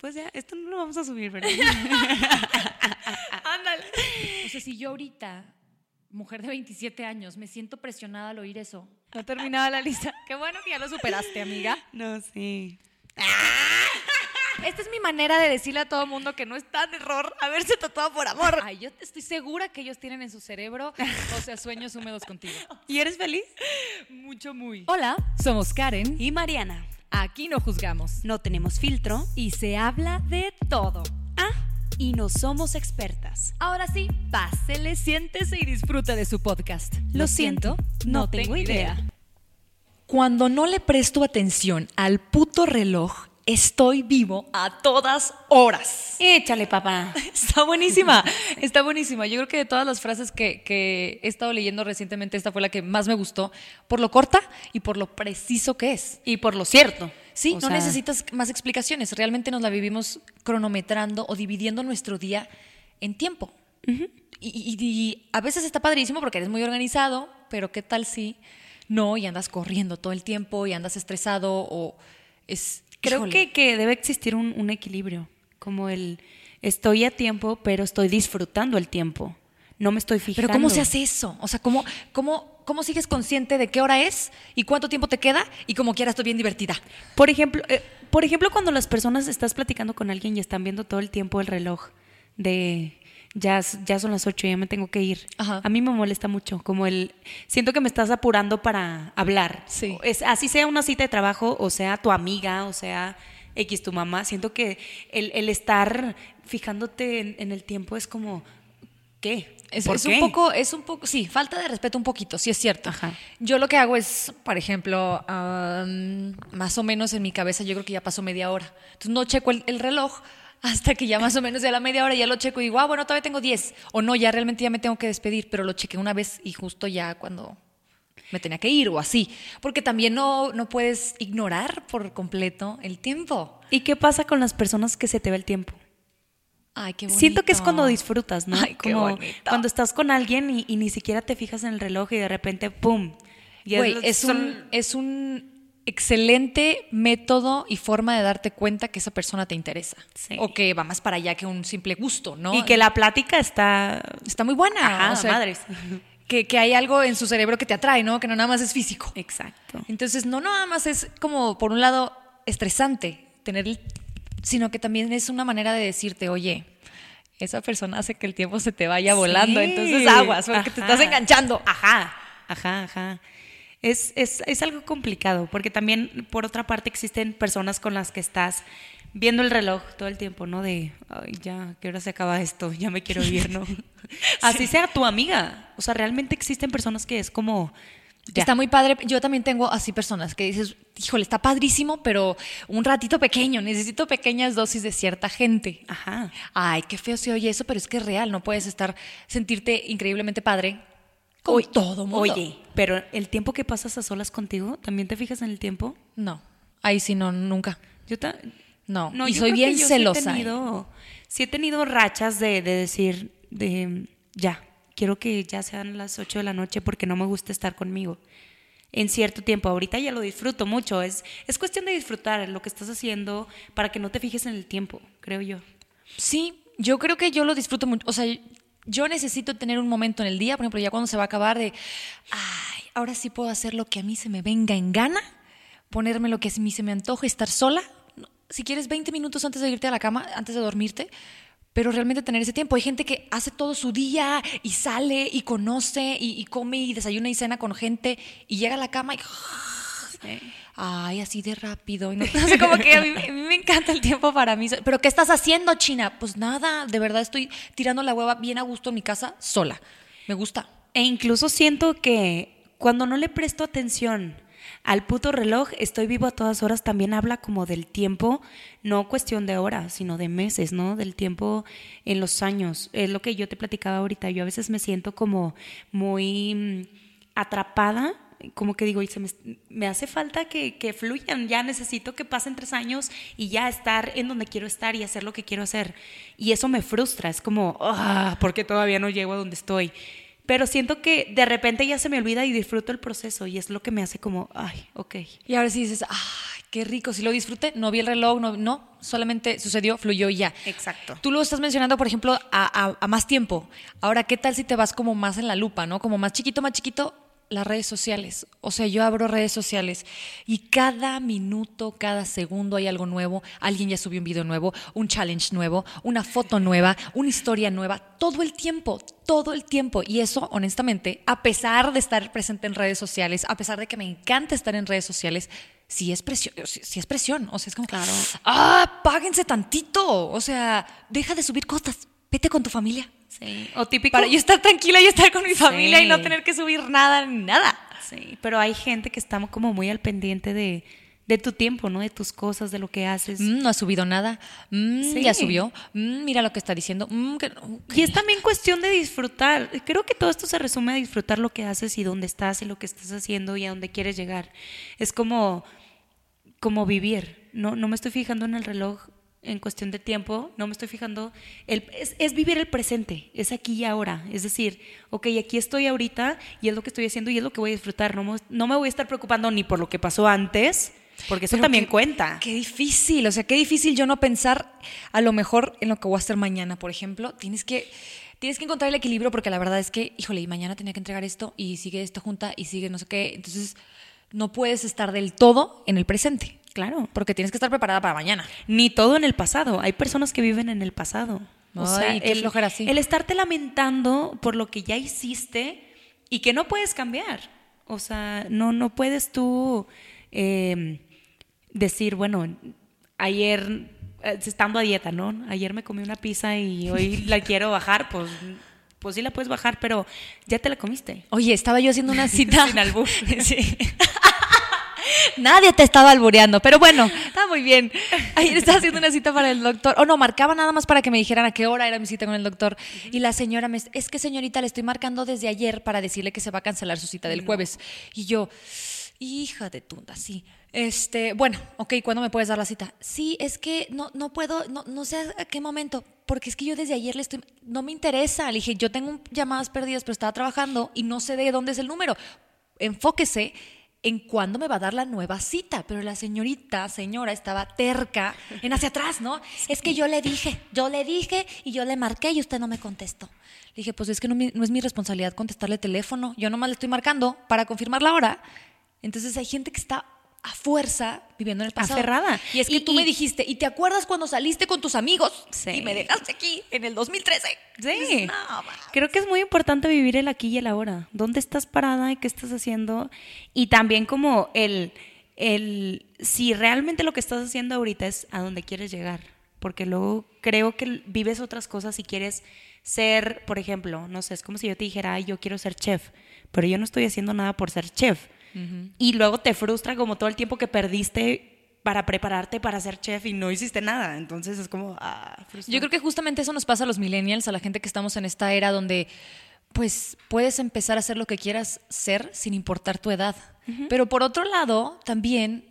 Pues ya, esto no lo vamos a subir, ¿verdad? Ándale. O sea, si yo ahorita, mujer de 27 años, me siento presionada al oír eso. No terminaba la lista. Qué bueno que ya lo superaste, amiga. No, sí. Esta es mi manera de decirle a todo mundo que no está en error haberse tatuado por amor. Ay, yo estoy segura que ellos tienen en su cerebro, o sea, sueños húmedos contigo. ¿Y eres feliz? Mucho, muy. Hola, somos Karen. Y Mariana. Aquí no juzgamos. No tenemos filtro. Y se habla de todo. Ah, y no somos expertas. Ahora sí, pásele, siéntese y disfruta de su podcast. Lo siento, no tengo idea. Cuando no le presto atención al puto reloj, estoy vivo a todas horas. Échale, papá. Está buenísima, está buenísima. Yo creo que de todas las frases que, que he estado leyendo recientemente, esta fue la que más me gustó, por lo corta y por lo preciso que es. Y por lo cierto. Sí, O no sea, necesitas más explicaciones. Realmente nos la vivimos cronometrando o dividiendo nuestro día en tiempo. y, y- y a veces está padrísimo porque eres muy organizado, pero ¿qué tal si no y andas corriendo todo el tiempo y andas estresado o es... Creo que, que debe existir un, un equilibrio, como el estoy a tiempo, pero estoy disfrutando el tiempo. No me estoy fijando. Pero ¿cómo se hace eso? O sea, ¿cómo, cómo, ¿cómo sigues consciente de qué hora es y cuánto tiempo te queda y como quiera estoy bien divertida? Por ejemplo, eh, por ejemplo, cuando las personas estás platicando con alguien y están viendo todo el tiempo el reloj de ya, son las ocho, ya me tengo que ir. Ajá. A mí me molesta mucho, como el siento que me estás apurando para hablar. Sí. Es, así sea una cita de trabajo, o sea tu amiga, o sea X tu mamá. Siento que el, el estar fijándote en, en el tiempo es como ¿qué? Es, ¿Por es qué? un poco, es un poco, sí, falta de respeto un poquito, sí es cierto. Ajá. Yo lo que hago es, por ejemplo, más o menos en mi cabeza, yo creo que ya pasó media hora. Entonces no checo el, el reloj hasta que ya más o menos de la media hora ya lo checo y digo, ah, bueno, todavía tengo 10. O no, ya realmente ya me tengo que despedir, pero lo chequé una vez y justo ya cuando me tenía que ir o así. Porque también no, no puedes ignorar por completo el tiempo. ¿Y qué pasa con las personas que se te va el tiempo? Ay, qué bonito. Siento que es cuando disfrutas, ¿no? Ay, qué Como bonito. cuando estás con alguien y, y ni siquiera te fijas en el reloj y de repente, ¡pum! Y Güey, es- es, son- un, es un excelente método y forma de darte cuenta que esa persona te interesa. Sí. O que va más para allá que un simple gusto, ¿no? Y que la plática está... Está muy buena. Ajá, o sea, madres. Que, que hay algo en su cerebro que te atrae, ¿no? Que no nada más es físico. Exacto. Entonces, no nada más es como, por un lado, estresante tener el- sino que también es una manera de decirte, oye, esa persona hace que el tiempo se te vaya volando, Sí. entonces aguas, porque te Ajá. estás enganchando. Ajá, ajá, ajá. Es, es, es algo complicado, porque también, por otra parte, existen personas con las que estás viendo el reloj todo el tiempo, ¿no? De, ay, ya, ¿qué hora se acaba esto? Ya me quiero ir, ¿no? Así sea tu amiga. O sea, realmente existen personas que es como... ya. Está muy padre. Yo también tengo así personas que dices, híjole, está padrísimo, pero un ratito pequeño, necesito pequeñas dosis de cierta gente. Ajá. Ay, qué feo se oye eso, pero es que es real, no puedes estar, sentirte increíblemente padre con Oye, todo mundo. Oye, pero el tiempo que pasas a solas contigo, ¿también te fijas en el tiempo? No, ahí sí no, nunca. Yo ta- No, No, y yo soy bien yo celosa. Sí he, ¿eh? tenido, sí he tenido rachas de, de decir, de ya, quiero que ya sean las 8 de la noche porque no me gusta estar conmigo en cierto tiempo. Ahorita ya lo disfruto mucho. Es, es cuestión de disfrutar lo que estás haciendo para que no te fijes en el tiempo, creo yo. Sí, yo creo que yo lo disfruto mucho. O sea, yo necesito tener un momento en el día, por ejemplo, ya cuando se va a acabar de, ay, ahora sí puedo hacer lo que a mí se me venga en gana, ponerme lo que a mí se me antoje, estar sola. Si quieres 20 minutos antes de irte a la cama, antes de dormirte, pero realmente tener ese tiempo. Hay gente que hace todo su día y sale y conoce y, y come y desayuna y cena con gente y llega a la cama y Ay, así de rápido. No, o sea, como que a mí, a mí me encanta el tiempo para mí. Pero ¿qué estás haciendo, China? Pues nada, de verdad estoy tirando la hueva bien a gusto en mi casa sola. Me gusta. E incluso siento que cuando no le presto atención al puto reloj, estoy vivo a todas horas, también habla como del tiempo, no cuestión de horas, sino de meses, ¿no? Del tiempo en los años. Es lo que yo te platicaba ahorita. Yo a veces me siento como muy mm, atrapada como que digo, y se me, hace falta que, que, fluyan, ya necesito que pasen tres años y ya estar en donde quiero estar y hacer lo que quiero hacer. Y eso me frustra, es como, ah, porque todavía no llego a donde estoy. Pero siento que de repente ya se me olvida y disfruto el proceso y es lo que me hace como, ay, ok. Y ahora sí dices, ay, qué rico, si lo disfruté, no vi el reloj, no, no solamente sucedió, fluyó y ya. Exacto. Tú lo estás mencionando, por ejemplo, a, a, a más tiempo. Ahora, ¿qué tal si te vas como más en la lupa, ¿no? Como más chiquito, más chiquito, las redes sociales. O sea, yo abro redes sociales y cada minuto, cada segundo hay algo nuevo. Alguien ya subió un video nuevo, un challenge nuevo, una foto nueva, una historia nueva, todo el tiempo, todo el tiempo. Y eso, honestamente, a pesar de estar presente en redes sociales, a pesar de que me encanta estar en redes sociales, sí es presión, sí, es presión. O sea, es como, claro. ah, páguense tantito. O sea, deja de subir cosas, vete con tu familia. Sí. O típico. Para yo estar tranquila y estar con mi familia y no tener que subir nada ni nada. Sí, pero hay gente que está como muy al pendiente de, de tu tiempo, ¿no? De tus cosas, de lo que haces. Mm, no ha subido nada. Mm, Ya subió. Mm, mira lo que está diciendo. Y es también cuestión de disfrutar. Creo que todo esto se resume a disfrutar lo que haces y dónde estás y lo que estás haciendo y a dónde quieres llegar. Es como, como vivir. No, no me estoy fijando en el reloj en cuestión de tiempo, no me estoy fijando, el, es, vivir el presente, es aquí y ahora, es decir, ok, aquí estoy ahorita y es lo que estoy haciendo y es lo que voy a disfrutar, no, no me voy a estar preocupando ni por lo que pasó antes, porque eso también cuenta. Qué difícil, o sea, qué difícil yo no pensar a lo mejor en lo que voy a hacer mañana, por ejemplo, tienes que... Tienes que encontrar el equilibrio porque la verdad es que, híjole, y mañana tenía que entregar esto y sigue esta junta y sigue no sé qué. Entonces, no puedes estar del todo en el presente. Claro. Porque tienes que estar preparada para mañana. Ni todo en el pasado. Hay personas que viven en el pasado. O sea, el, así. el estarte lamentando por lo que ya hiciste y que no puedes cambiar. O sea, no, no puedes tú em, decir, bueno, ayer, eh, estando a dieta, ¿no? Ayer me comí una pizza y hoy la quiero bajar, pues pues sí la puedes bajar, pero ya te la comiste. Oye, estaba yo haciendo una cita. Sin albur. sí. Nadie te estaba albureando, pero bueno, está muy bien. Ayer estaba haciendo una cita para el doctor. O no, marcaba nada más para que me dijeran a qué hora era mi cita con el doctor. Y la señora me es que señorita, le estoy marcando desde ayer para decirle que se va a cancelar su cita del jueves. Y yo, hija de tunda, sí. Este, bueno, ok, ¿cuándo me puedes dar la cita? Sí, es que no, no puedo, no, no sé a qué momento, porque es que yo desde ayer le estoy, no me interesa. Le dije, yo tengo llamadas perdidas, pero estaba trabajando y no sé de dónde es el número. Enfóquese en cuándo me va a dar la nueva cita. Pero la señorita, señora, estaba terca en hacia atrás, ¿no? Es que yo le dije, yo le dije y yo le marqué y usted no me contestó. Le dije, pues es que no, no es mi responsabilidad contestarle teléfono. Yo nomás le estoy marcando para confirmar la hora. Entonces hay gente que está a fuerza viviendo en el pasado. Aferrada. Y es que tú me dijiste, ¿y te acuerdas cuando saliste con tus amigos? Sí. Y me dejaste aquí en el 2013. Sí. Creo que es muy importante vivir el aquí y el ahora. ¿Dónde estás parada y qué estás haciendo? Y también como el, el, si realmente lo que estás haciendo ahorita es a donde quieres llegar. Porque luego creo que vives otras cosas y quieres ser, por ejemplo, no sé, es como si yo te dijera, Ay, yo quiero ser chef, pero yo no estoy haciendo nada por ser chef y luego te frustra como todo el tiempo que perdiste para prepararte para ser chef y no hiciste nada. Entonces es como... Ah, Yo creo que justamente eso nos pasa a los millennials, a la gente que estamos en esta era donde pues puedes empezar a hacer lo que quieras ser sin importar tu edad. Pero por otro lado, también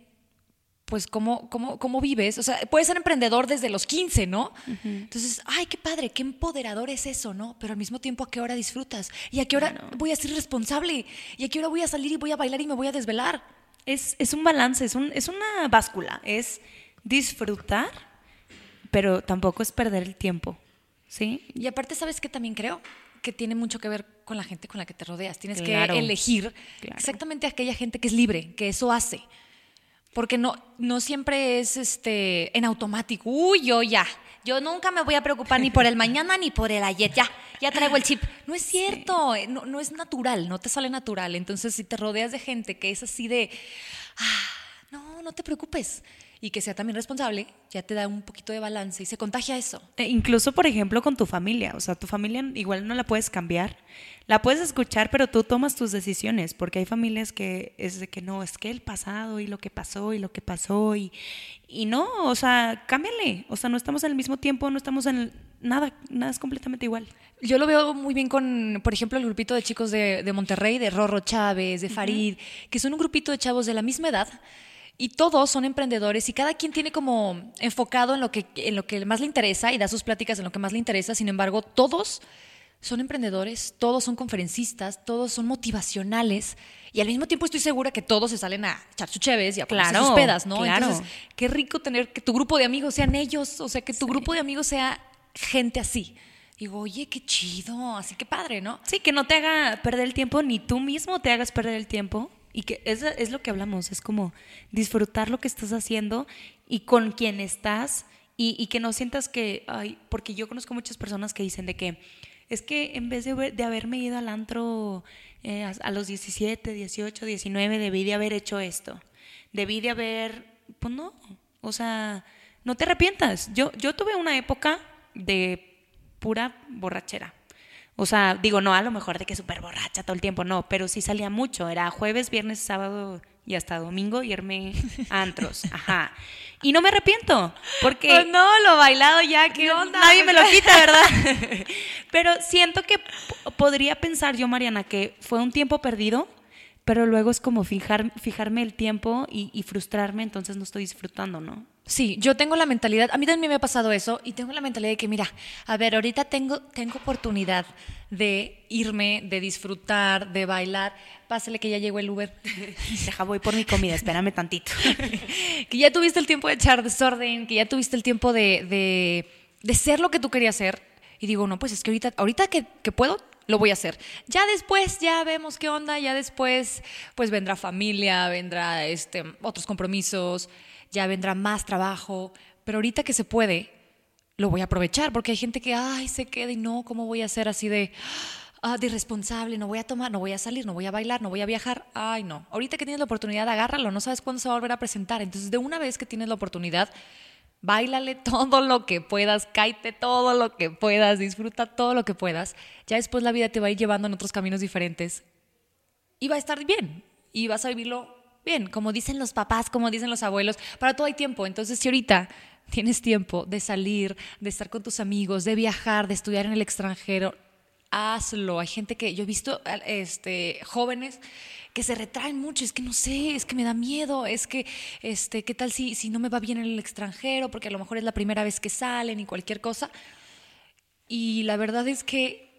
pues cómo, cómo, cómo vives. O sea, puedes ser emprendedor desde los 15, ¿no? Entonces, ay, qué padre, qué empoderador es eso, ¿no? Pero al mismo tiempo, ¿a qué hora disfrutas? ¿Y a qué hora voy a ser responsable? ¿Y a qué hora voy a salir y voy a bailar y me voy a desvelar? Es, es un balance, es, un, es una báscula, es disfrutar, pero tampoco es perder el tiempo, ¿sí? Y aparte, ¿sabes qué también creo? que tiene mucho que ver con la gente con la que te rodeas. Tienes que elegir exactamente aquella gente que es libre, que eso hace. Porque no, no siempre es este en automático. Uy, yo ya. Yo nunca me voy a preocupar ni por el mañana ni por el ayer. Ya, ya traigo el chip. No es cierto. Eh, no, no, es natural. No te sale natural. Entonces, si te rodeas de gente que es así de. Ah, no, no te preocupes. Y que sea también responsable, ya te da un poquito de balance y se contagia eso. E incluso, por ejemplo, con tu familia. O sea, tu familia igual no la puedes cambiar. La puedes escuchar, pero tú tomas tus decisiones. Porque hay familias que es de que no, es que el pasado y lo que pasó y lo que pasó. Y, y no, o sea, cámbiale. O sea, no estamos en el mismo tiempo, no estamos en el, nada, nada es completamente igual. Yo lo veo muy bien con, por ejemplo, el grupito de chicos de, de Monterrey, de Rorro Chávez, de Farid, que son un grupito de chavos de la misma edad y todos son emprendedores y cada quien tiene como enfocado en lo que en lo que más le interesa y da sus pláticas en lo que más le interesa. Sin embargo, todos son emprendedores, todos son conferencistas, todos son motivacionales y al mismo tiempo estoy segura que todos se salen a echar sus cheves y a ponerse Claro, sus pedas, ¿no? claro. Entonces, qué rico tener que tu grupo de amigos sean ellos, o sea, que tu grupo de amigos sea gente así. Digo, oye, qué chido, así que padre, ¿no? Sí, que no te haga perder el tiempo, ni tú mismo te hagas perder el tiempo. Y que es, es lo que hablamos, es como disfrutar lo que estás haciendo y con quien estás y, y que no sientas que, ay, porque yo conozco muchas personas que dicen de que es que en vez de, de haberme ido al antro eh, a, a los 17, 18, 19, debí de haber hecho esto. Debí de haber, pues no, o sea, no te arrepientas. Yo, yo tuve una época de pura borrachera. O sea, digo, no a lo mejor de que súper borracha todo el tiempo, no, pero sí salía mucho. Era jueves, viernes, sábado y hasta domingo irme a antros. Ajá. Y no me arrepiento, porque... Pues no, lo bailado ya, ¿qué onda? Nadie me lo quita, ¿verdad? pero siento que podría pensar yo, Mariana, que fue un tiempo perdido, pero luego es como fijar, fijarme el tiempo y, y frustrarme, entonces no estoy disfrutando, ¿no? Sí, yo tengo la mentalidad, a mí también me ha pasado eso, y tengo la mentalidad de que, mira, a ver, ahorita tengo, tengo oportunidad de irme, de disfrutar, de bailar. Pásale que ya llegó el Uber. Deja, voy por mi comida, espérame tantito. que ya tuviste el tiempo de echar desorden, que ya tuviste el tiempo de, de, de ser lo que tú querías ser. Y digo, no, pues es que ahorita, ahorita que, que puedo, lo voy a hacer. Ya después, ya vemos qué onda, ya después, pues vendrá familia, vendrá este, otros compromisos, ya vendrá más trabajo. Pero ahorita que se puede, lo voy a aprovechar, porque hay gente que, ay, se queda y no, ¿cómo voy a ser así de, ah, de irresponsable? No voy a tomar, no voy a salir, no voy a bailar, no voy a viajar. Ay, no. Ahorita que tienes la oportunidad, agárralo, no sabes cuándo se va a volver a presentar. Entonces, de una vez que tienes la oportunidad, Báilale todo lo que puedas, cáete todo lo que puedas, disfruta todo lo que puedas. Ya después la vida te va a ir llevando en otros caminos diferentes y va a estar bien y vas a vivirlo bien, como dicen los papás, como dicen los abuelos, para todo hay tiempo. Entonces, si ahorita tienes tiempo de salir, de estar con tus amigos, de viajar, de estudiar en el extranjero, hazlo. Hay gente que yo he visto este jóvenes que se retraen mucho, es que no sé, es que me da miedo, es que este qué tal si si no me va bien en el extranjero, porque a lo mejor es la primera vez que salen y cualquier cosa. Y la verdad es que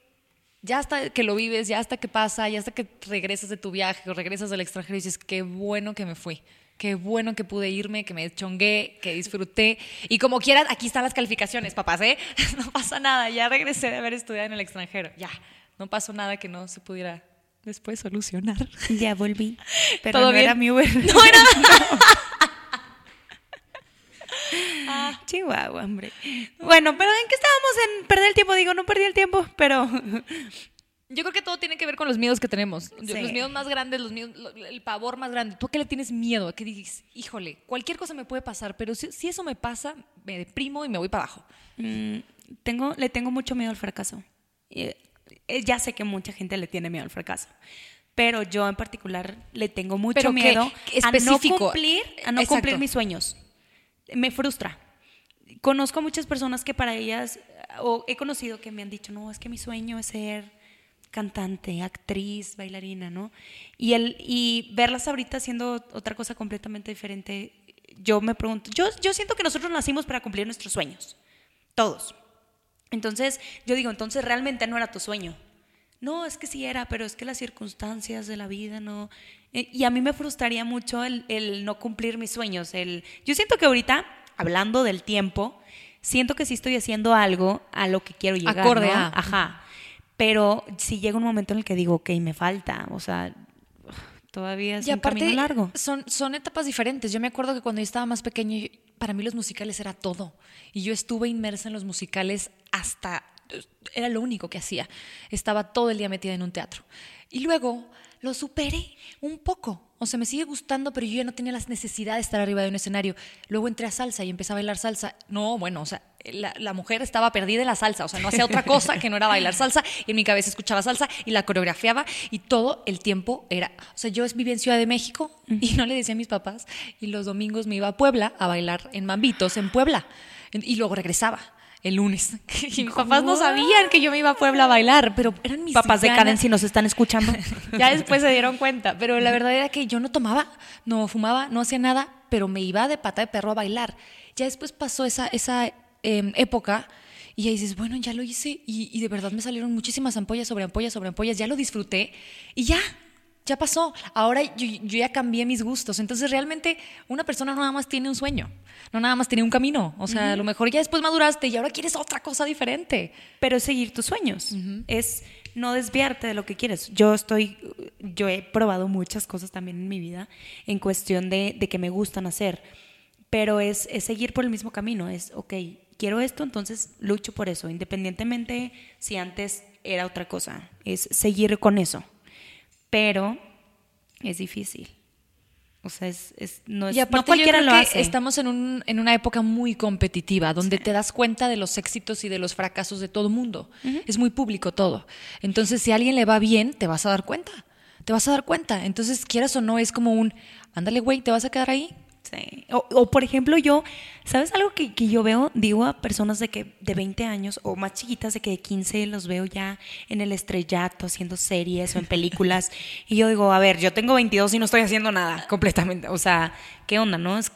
ya hasta que lo vives, ya hasta que pasa, ya hasta que regresas de tu viaje o regresas del extranjero y dices, qué bueno que me fui, qué bueno que pude irme, que me chongué, que disfruté. Y como quieras, aquí están las calificaciones, papás, ¿eh? No pasa nada, ya regresé de haber estudiado en el extranjero, ya, no pasó nada que no se pudiera después solucionar. Ya volví. Pero ¿Todo no bien? era mi Uber. No era. Ah, Chihuahua, hombre. Bueno, pero ¿en qué estábamos en perder el tiempo? Digo, no perdí el tiempo, pero Yo creo que todo tiene que ver con los miedos que tenemos. Sí. Los miedos más grandes, los miedos, el pavor más grande. ¿Tú a qué le tienes miedo? ¿A qué dices, híjole, cualquier cosa me puede pasar, pero si, si eso me pasa, me deprimo y me voy para abajo? mm, tengo, le tengo mucho miedo al fracaso. Y, eh, ya sé que mucha gente le tiene miedo al fracaso. Pero yo en particular le tengo mucho Pero miedo ¿Qué a no cumplir, a no Exacto. cumplir mis sueños. Me frustra. Conozco muchas personas que para ellas, o he conocido que me han dicho, no, es que mi sueño es ser cantante, actriz, bailarina, ¿no? Y, el, y verlas ahorita haciendo otra cosa completamente diferente, yo me pregunto, yo, yo siento que nosotros nacimos para cumplir nuestros sueños, todos. Entonces, yo digo, entonces realmente no era tu sueño. No, es que sí era, pero es que las circunstancias de la vida no. Eh, Y a mí me frustraría mucho el, el no cumplir mis sueños. El, yo siento que ahorita, hablando del tiempo, siento que sí estoy haciendo algo a lo que quiero llegar. Acorde ¿no? a. Ajá. Pero si llega un momento en el que digo, ok, me falta. O sea, todavía es y un aparte, camino largo. Son, son etapas diferentes. Yo me acuerdo que cuando yo estaba más pequeña, yo- para mí los musicales era todo. Y yo estuve inmersa en los musicales hasta... Era lo único que hacía. Estaba todo el día metida en un teatro. Y luego lo superé un poco. O sea, me sigue gustando, pero yo ya no tenía la necesidad de estar arriba de un escenario. Luego entré a salsa y empecé a bailar salsa. No, bueno, o sea, la, la mujer estaba perdida en la salsa. O sea, no hacía otra cosa que no era bailar salsa. Y en mi cabeza escuchaba salsa y la coreografiaba. Y todo el tiempo era. O sea, yo vivía en Ciudad de México y no le decía a mis papás. Y los domingos me iba a Puebla a bailar en Mambitos en Puebla. Y luego regresaba el lunes. Y mis papás no sabían que yo me iba a Puebla a bailar, pero eran mis Papás de. Karen, si nos están escuchando. Ya después se dieron cuenta, pero la verdad era que yo no tomaba, no fumaba, no hacía nada, pero me iba de pata de perro a bailar. Ya después pasó esa, esa em, época y ya dices, bueno, ya lo hice y, y de verdad me salieron muchísimas ampollas sobre ampollas sobre ampollas, ya lo disfruté y ya, ya pasó. Ahora yo, yo ya cambié mis gustos. Entonces realmente una persona no nada más tiene un sueño, no nada más tiene un camino. O sea, a lo mejor ya después maduraste y ahora quieres otra cosa diferente. pero es seguir tus sueños. Es no desviarte de lo que quieres. Yo estoy, yo he probado muchas cosas también en mi vida en cuestión de, de que me gustan hacer, pero es, es seguir por el mismo camino. Es, ok, quiero esto, entonces lucho por eso, independientemente si antes era otra cosa. Es seguir con eso, pero es difícil. O sea, es, es- no, es, Y aparte no cualquiera yo creo lo que hace. estamos en, un- en una época muy competitiva, donde te das cuenta de los éxitos y de los fracasos de todo mundo. Es muy público todo. Entonces, si a alguien le va bien, te vas a dar cuenta. Te vas a dar cuenta. Entonces, quieras o no, es como un, ándale, güey, ¿te vas a quedar ahí? Sí. O, o, por ejemplo, yo, ¿sabes algo que, que yo veo? Digo a personas de que de 20 años o más chiquitas, de que de 15 los veo ya en el estrellato haciendo series o en películas. y yo digo, a ver, yo tengo 22 y no estoy haciendo nada completamente. O sea, ¿qué onda, no? Es,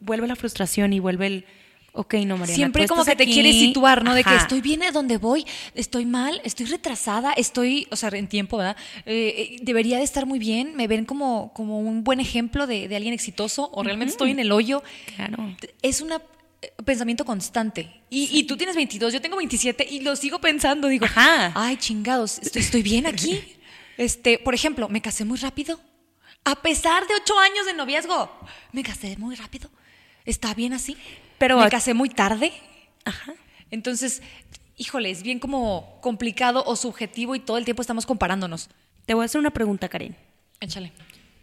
vuelve la frustración y vuelve el, ok, no, Mariana. Siempre tú como que te quieres situar, ¿no? De que estoy bien a donde voy, estoy mal, estoy retrasada, estoy, o sea, en tiempo, ¿verdad? Eh, eh, debería de estar muy bien, me ven como, como un buen ejemplo de, de alguien exitoso o realmente estoy en el hoyo. Claro. Es un pensamiento constante. Y, y tú tienes 22, yo tengo 27 y lo sigo pensando. Digo, Ajá. ay, chingados, estoy, estoy bien aquí. Este, por ejemplo, me casé muy rápido. A pesar de ocho años de noviazgo, me casé muy rápido. ¿Está bien así? Pero- me casé muy tarde. Ajá. Entonces, híjole, es bien como complicado o subjetivo y todo el tiempo estamos comparándonos. Te voy a hacer una pregunta, Karen. Échale.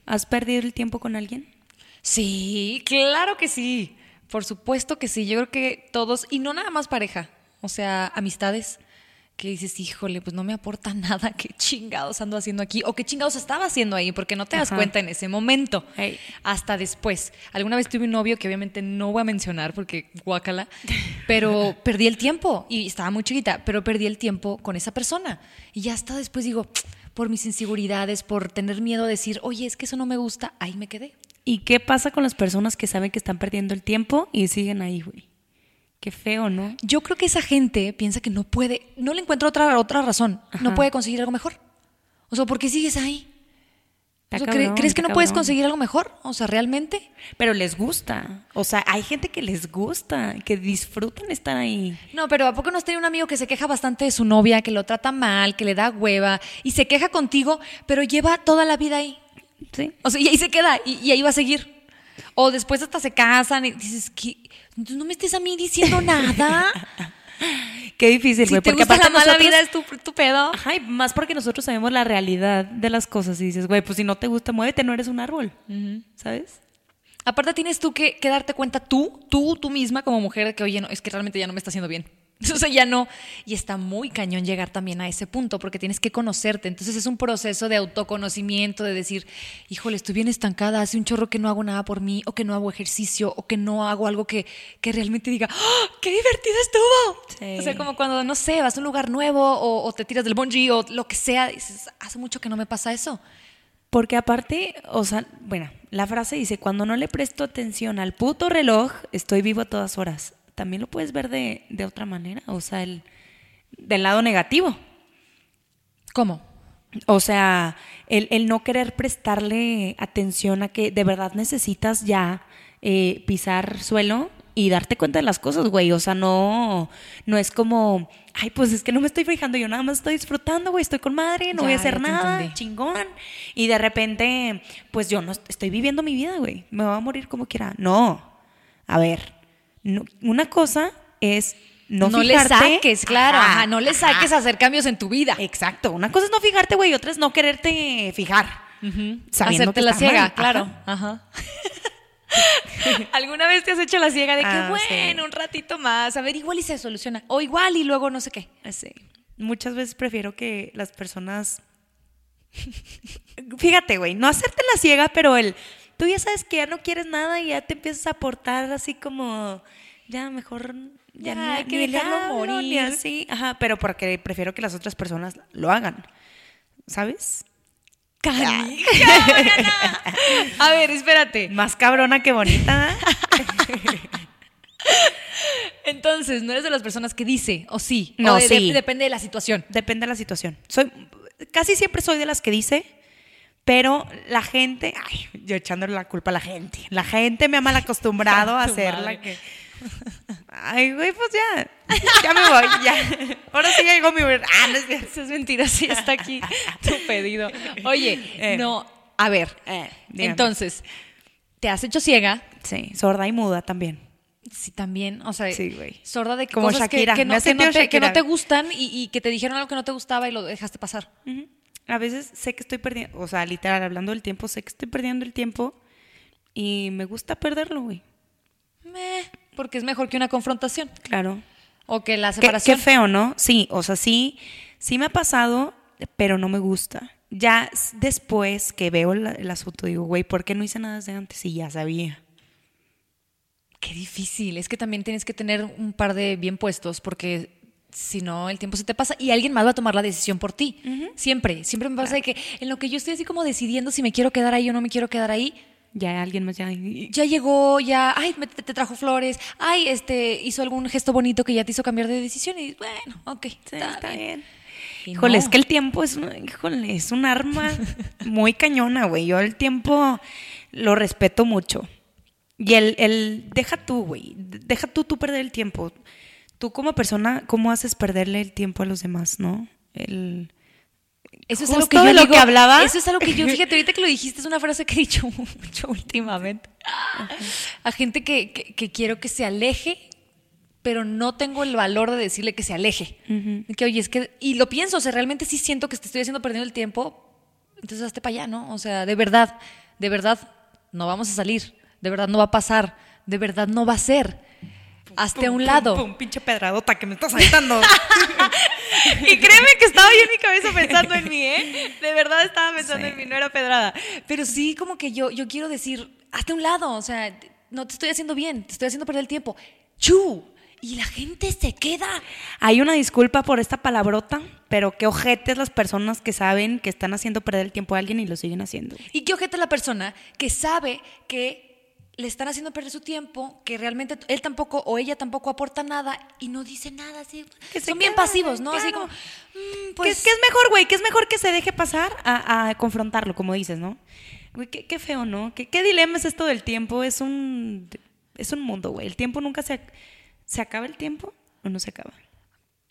¿Has perdido el tiempo con alguien? Sí, claro que sí. Por supuesto que sí. Yo creo que todos, y no nada más pareja, o sea, amistades, que dices, híjole, pues no me aporta nada, qué chingados ando haciendo aquí, o qué chingados estaba haciendo ahí, porque no te das Ajá. cuenta en ese momento, hasta después. Alguna vez tuve un novio que obviamente no voy a mencionar porque guácala, pero perdí el tiempo y estaba muy chiquita, pero perdí el tiempo con esa persona. Y ya hasta después digo, por mis inseguridades, por tener miedo a decir, oye, es que eso no me gusta, ahí me quedé. ¿Y qué pasa con las personas que saben que están perdiendo el tiempo y siguen ahí, güey? Qué feo, ¿no? Yo creo que esa gente piensa que no puede, no le encuentro otra, otra razón, no puede conseguir algo mejor. O sea, ¿por qué sigues ahí? O Está sea, ¿cre- cabrón, ¿Crees que no puedes conseguir algo mejor? O sea, ¿realmente? Pero les gusta. O sea, hay gente que les gusta, que disfrutan estar ahí. No, pero ¿a poco no has tenido un amigo que se queja bastante de su novia, que lo trata mal, que le da hueva y se queja contigo, pero lleva toda la vida ahí? Sí. O sea, y ahí se queda y, y ahí va a seguir. O después hasta se casan y dices, ¿qué? Entonces, no me estés a mí diciendo nada. Qué difícil, si güey. te porque gusta la mala nosotros- vida es tu, tu pedo. Ajá, y más porque nosotros sabemos la realidad de las cosas y dices, güey, pues si no te gusta, muévete, no eres un árbol. ¿Sabes? Aparte tienes tú que, que darte cuenta tú, tú, tú misma como mujer de que, oye, no, es que realmente ya no me está haciendo bien. O sea, ya no. Y está muy cañón llegar también a ese punto porque tienes que conocerte. Entonces es un proceso de autoconocimiento, de decir, híjole, estoy bien estancada, hace un chorro que no hago nada por mí, o que no hago ejercicio, o que no hago algo que, que realmente diga, ¡Ah! ¡qué divertido estuvo! Sí. O sea, como cuando, no sé, vas a un lugar nuevo o, o te tiras del bungee o lo que sea, dices, hace mucho que no me pasa eso. Porque aparte, o sea, bueno, la frase dice, cuando no le presto atención al puto reloj, estoy vivo a todas horas. También lo puedes ver de, de otra manera, o sea, el, del lado negativo. ¿Cómo? O sea, el, el no querer prestarle atención a que de verdad necesitas ya eh, pisar suelo y darte cuenta de las cosas, güey. O sea, no, no es como, ay, pues es que no me estoy fijando, yo nada más estoy disfrutando, güey, estoy con madre, no Ya, voy a hacer nada, entendí. chingón. Y de repente, pues yo no est- estoy viviendo mi vida, güey. Me voy a morir como quiera. No. A ver, no- una cosa es no, No, le saques, claro, Ajá, ajá, no le saques hacer cambios en tu vida. Exacto. Una cosa es no fijarte, güey, y otra es no quererte fijar. sabiendo Hacerte que la ciega, mal. claro. Ajá. ¿Alguna vez te has hecho la ciega de que, Ah, sí. bueno, un ratito más, a ver, igual y se soluciona? O igual y luego no sé qué. Sí. Muchas veces prefiero que las personas. Fíjate, güey, no hacerte la ciega, pero el. Tú ya sabes que ya no quieres nada y ya te empiezas a portar así como. Ya mejor. Ya, Ya, ni- hay que ni dejarlo hablo, ni morir. así. Ajá, pero porque prefiero que las otras personas lo hagan. ¿Sabes? Mariana. A ver, espérate. Más cabrona que bonita. Entonces, no eres de las personas que dice, o sí. No, o de- sí. de- depende de la situación. Depende de la situación. Soy, casi siempre soy de las que dice, pero la gente, ay, yo echándole la culpa a la gente. La gente me ha mal acostumbrado a Tu hacer madre. la que. Ay, güey, pues ya. Ya me voy, ya. Ahora sí llegó mi. Ah, no es cierto. Eso es mentira, sí está aquí tu pedido. Oye, Eh. no, a ver. Eh, entonces, ¿te has hecho ciega? Sí, sorda y muda también. Sí, también. O sea, Sí, sorda de Como cosas que- Shakira, que, no, que, no te, que no te gustan y, y que te dijeron algo que no te gustaba y lo dejaste pasar. Ujú. A veces sé que estoy perdiendo, o sea, literal, hablando del tiempo, sé que estoy perdiendo el tiempo y me gusta perderlo, güey. Meh, porque es mejor que una confrontación Claro. o que la Qué, separación. qué feo, ¿no? Sí, o sea, sí, sí me ha pasado, pero no me gusta. Ya después que veo el, el asunto, digo, güey, ¿por qué no hice nada desde antes? Y ya sabía. Qué difícil. Es que también tienes que tener un par de bien puestos porque si no, el tiempo se te pasa y alguien más va a tomar la decisión por ti. Siempre, siempre me pasa de que en lo que yo estoy así como decidiendo si me quiero quedar ahí o no me quiero quedar ahí, Ya alguien más ya. ya llegó, ya, ay, me- te, te trajo flores, ay, este, hizo algún gesto bonito que ya te hizo cambiar de decisión y bueno, ok, Sí, está, está bien. Híjole, no. es que el tiempo es, un- híjole, es un arma muy cañona, güey. Yo el tiempo lo respeto mucho. Y el, el deja tú, güey. Deja tú, tú perder el tiempo. Tú como persona, ¿cómo haces perderle el tiempo a los demás, no? El... Eso es algo que yo de lo digo- que hablaba. Eso es algo que yo, fíjate, ahorita que lo dijiste, es una frase que he dicho mucho últimamente. A gente que, que- que quiero que se aleje, pero no tengo el valor de decirle que se aleje. Que oye, es que. Y lo pienso, o sea, realmente sí siento que te estoy haciendo perdiendo el tiempo. Entonces hazte para allá, ¿no? O sea, de verdad, de verdad, no vamos a salir. De verdad no va a pasar. De verdad no va a ser. Hazte a un Pum, lado. pum, pum, pinche pedradota que me estás saltando. Y créeme que estaba yo en mi cabeza pensando en mí, ¿eh? De verdad estaba pensando Sí. en mí, no era pedrada. Pero sí, como que yo, yo quiero decir, hazte a un lado, o sea, no te estoy haciendo bien, te estoy haciendo perder el tiempo. ¡Chu! Y la gente se queda. Hay una disculpa por esta palabrota, pero qué ojetes las personas que saben que están haciendo perder el tiempo a alguien y lo siguen haciendo. Y qué ojete la persona que sabe que le están haciendo perder su tiempo, que realmente él tampoco o ella tampoco aporta nada y no dice nada, así. Que Son bien queda, pasivos, ¿no? Así claro. como, mm, ¿Qué, pues, es, qué es mejor, güey? ¿Qué es mejor que se deje pasar a, a confrontarlo, como dices, no? Güey, qué, qué feo, ¿no? ¿Qué, qué dilema es esto del tiempo? Es un, es un mundo, güey. El tiempo nunca se... ¿Se acaba el tiempo o no se acaba?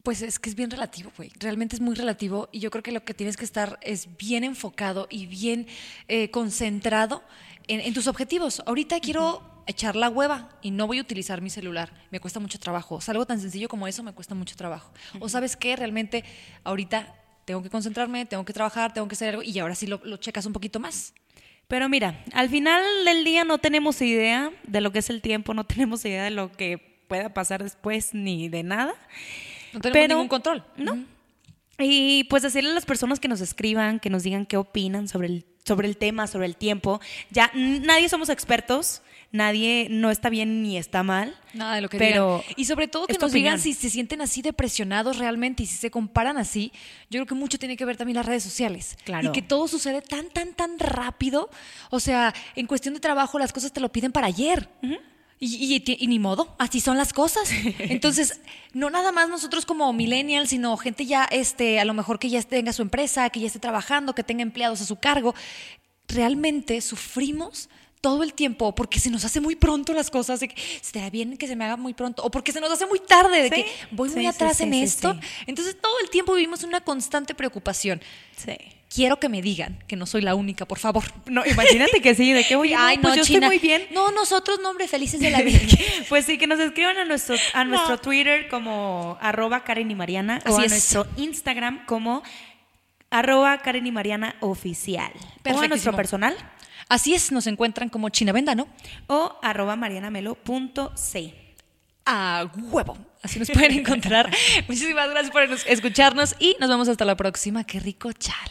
Pues es que es bien relativo, güey. Realmente es muy relativo y yo creo que lo que tienes que estar es bien enfocado y bien eh, concentrado en, en tus objetivos. Ahorita quiero echar la hueva y no voy a utilizar mi celular. Me cuesta mucho trabajo. O sea, algo tan sencillo como eso me cuesta mucho trabajo. O sabes qué, realmente ahorita tengo que concentrarme, tengo que trabajar, tengo que hacer algo y ahora sí lo, lo checas un poquito más. Pero mira, al final del día no tenemos idea de lo que es el tiempo, no tenemos idea de lo que pueda pasar después ni de nada. No tenemos Pero- ningún control. No. Y pues decirle a las personas que nos escriban, que nos digan qué opinan sobre el, sobre el tema, sobre el tiempo. Ya nadie somos expertos, nadie no está bien ni está mal. Nada de lo que pero digan. Y sobre todo que nos digan si se sienten así depresionados realmente y si se comparan así. Yo creo que mucho tiene que ver también las redes sociales. Claro. Y que todo sucede tan, tan, tan rápido. O sea, en cuestión de trabajo las cosas te lo piden para ayer. Y, y- y ni modo, así son las cosas. Entonces, no nada más nosotros como millennials, sino gente ya, este, a lo mejor que ya tenga su empresa, que ya esté trabajando, que tenga empleados a su cargo. Realmente sufrimos todo el tiempo porque se nos hace muy pronto las cosas, de que será bien que se me haga muy pronto, o porque se nos hace muy tarde, de Sí, que voy muy sí, atrás sí, en esto. Entonces, todo el tiempo vivimos una constante preocupación. Sí. Quiero que me digan que no soy la única, por favor. No, imagínate que sí, de qué voy Ay, no, pues yo China. estoy muy bien. No, nosotros, no, hombre, felices de la vida. Pues sí, que nos escriban a nuestro, a nuestro Twitter como arroba Karen y Mariana o a es. nuestro Instagram como arroba Karen y Mariana oficial. O a nuestro personal Así es, nos encuentran como Chinavenda, ¿no? o arroba marianamelo.c. A huevo. Así nos pueden encontrar. Muchísimas gracias por nos- escucharnos y nos vemos hasta la próxima. Qué rico chal.